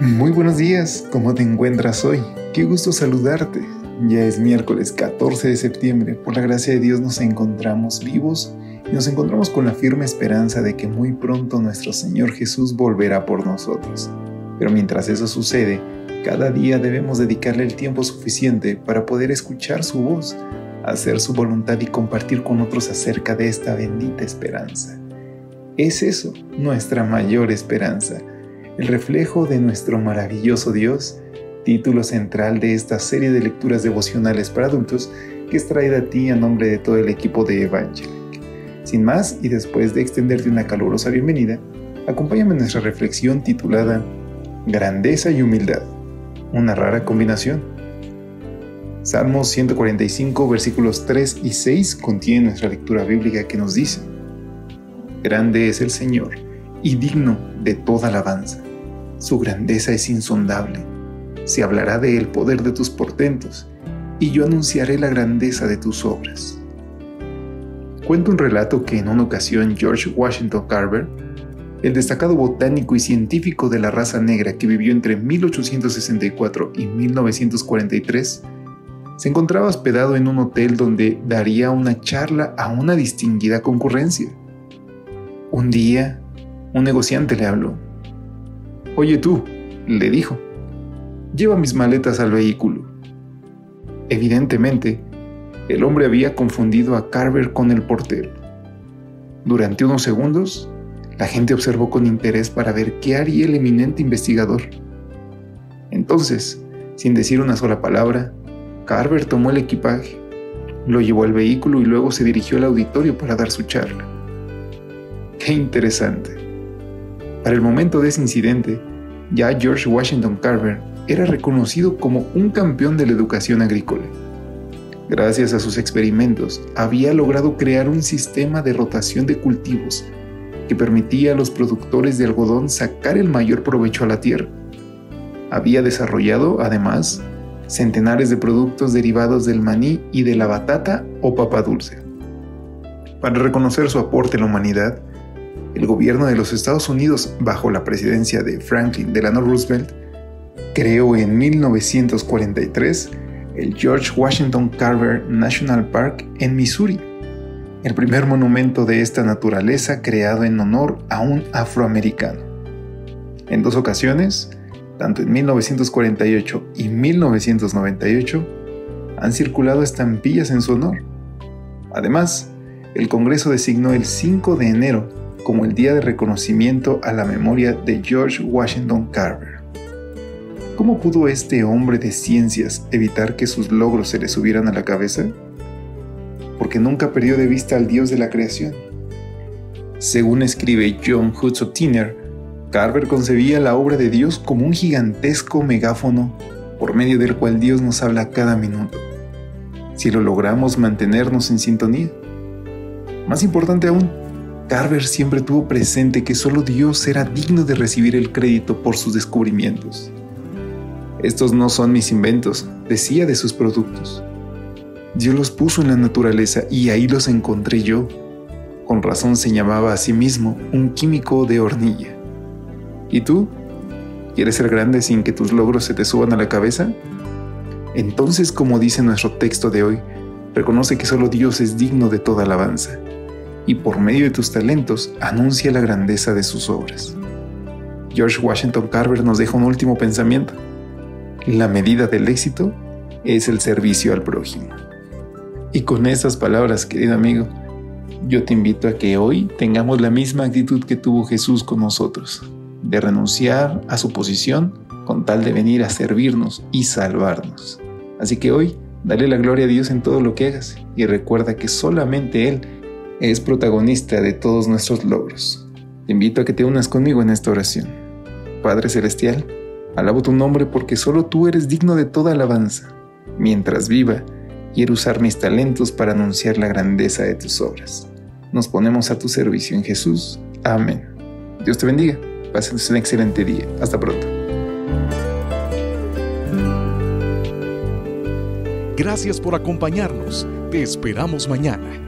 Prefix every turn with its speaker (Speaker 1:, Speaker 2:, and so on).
Speaker 1: Muy buenos días, ¿cómo te encuentras hoy? Qué gusto saludarte. Ya es miércoles 14 de septiembre, por la gracia de Dios nos encontramos vivos y nos encontramos con la firme esperanza de que muy pronto nuestro Señor Jesús volverá por nosotros. Pero mientras eso sucede, cada día debemos dedicarle el tiempo suficiente para poder escuchar su voz, hacer su voluntad y compartir con otros acerca de esta bendita esperanza. Es eso nuestra mayor esperanza el reflejo de nuestro maravilloso Dios, título central de esta serie de lecturas devocionales para adultos que es traída a ti a nombre de todo el equipo de Evangelic. Sin más, y después de extenderte una calurosa bienvenida, acompáñame en nuestra reflexión titulada Grandeza y Humildad, una rara combinación. Salmos 145 versículos 3 y 6 contiene nuestra lectura bíblica que nos dice, Grande es el Señor y digno de toda alabanza su grandeza es insondable. Se hablará de el poder de tus portentos, y yo anunciaré la grandeza de tus obras. Cuenta un relato que en una ocasión George Washington Carver, el destacado botánico y científico de la raza negra que vivió entre 1864 y 1943, se encontraba hospedado en un hotel donde daría una charla a una distinguida concurrencia. Un día, un negociante le habló Oye tú, le dijo, lleva mis maletas al vehículo. Evidentemente, el hombre había confundido a Carver con el portero. Durante unos segundos, la gente observó con interés para ver qué haría el eminente investigador. Entonces, sin decir una sola palabra, Carver tomó el equipaje, lo llevó al vehículo y luego se dirigió al auditorio para dar su charla. Qué interesante. Para el momento de ese incidente, ya George Washington Carver era reconocido como un campeón de la educación agrícola. Gracias a sus experimentos, había logrado crear un sistema de rotación de cultivos que permitía a los productores de algodón sacar el mayor provecho a la tierra. Había desarrollado, además, centenares de productos derivados del maní y de la batata o papa dulce. Para reconocer su aporte a la humanidad, el gobierno de los Estados Unidos, bajo la presidencia de Franklin Delano Roosevelt, creó en 1943 el George Washington Carver National Park en Missouri, el primer monumento de esta naturaleza creado en honor a un afroamericano. En dos ocasiones, tanto en 1948 y 1998, han circulado estampillas en su honor. Además, el Congreso designó el 5 de enero como el Día de Reconocimiento a la Memoria de George Washington Carver. ¿Cómo pudo este hombre de ciencias evitar que sus logros se le subieran a la cabeza? Porque nunca perdió de vista al Dios de la creación. Según escribe John Hudson Tiner, Carver concebía la obra de Dios como un gigantesco megáfono por medio del cual Dios nos habla cada minuto, si lo logramos mantenernos en sintonía. Más importante aún, Carver siempre tuvo presente que solo Dios era digno de recibir el crédito por sus descubrimientos. Estos no son mis inventos, decía de sus productos. Dios los puso en la naturaleza y ahí los encontré yo. Con razón se llamaba a sí mismo un químico de hornilla. ¿Y tú? ¿Quieres ser grande sin que tus logros se te suban a la cabeza? Entonces, como dice nuestro texto de hoy, reconoce que solo Dios es digno de toda alabanza y por medio de tus talentos anuncia la grandeza de sus obras. George Washington Carver nos deja un último pensamiento. La medida del éxito es el servicio al prójimo. Y con estas palabras, querido amigo, yo te invito a que hoy tengamos la misma actitud que tuvo Jesús con nosotros, de renunciar a su posición con tal de venir a servirnos y salvarnos. Así que hoy, dale la gloria a Dios en todo lo que hagas y recuerda que solamente Él es protagonista de todos nuestros logros. Te invito a que te unas conmigo en esta oración. Padre Celestial, alabo tu nombre porque solo tú eres digno de toda alabanza. Mientras viva, quiero usar mis talentos para anunciar la grandeza de tus obras. Nos ponemos a tu servicio en Jesús. Amén. Dios te bendiga. Pasen un excelente día. Hasta pronto.
Speaker 2: Gracias por acompañarnos. Te esperamos mañana.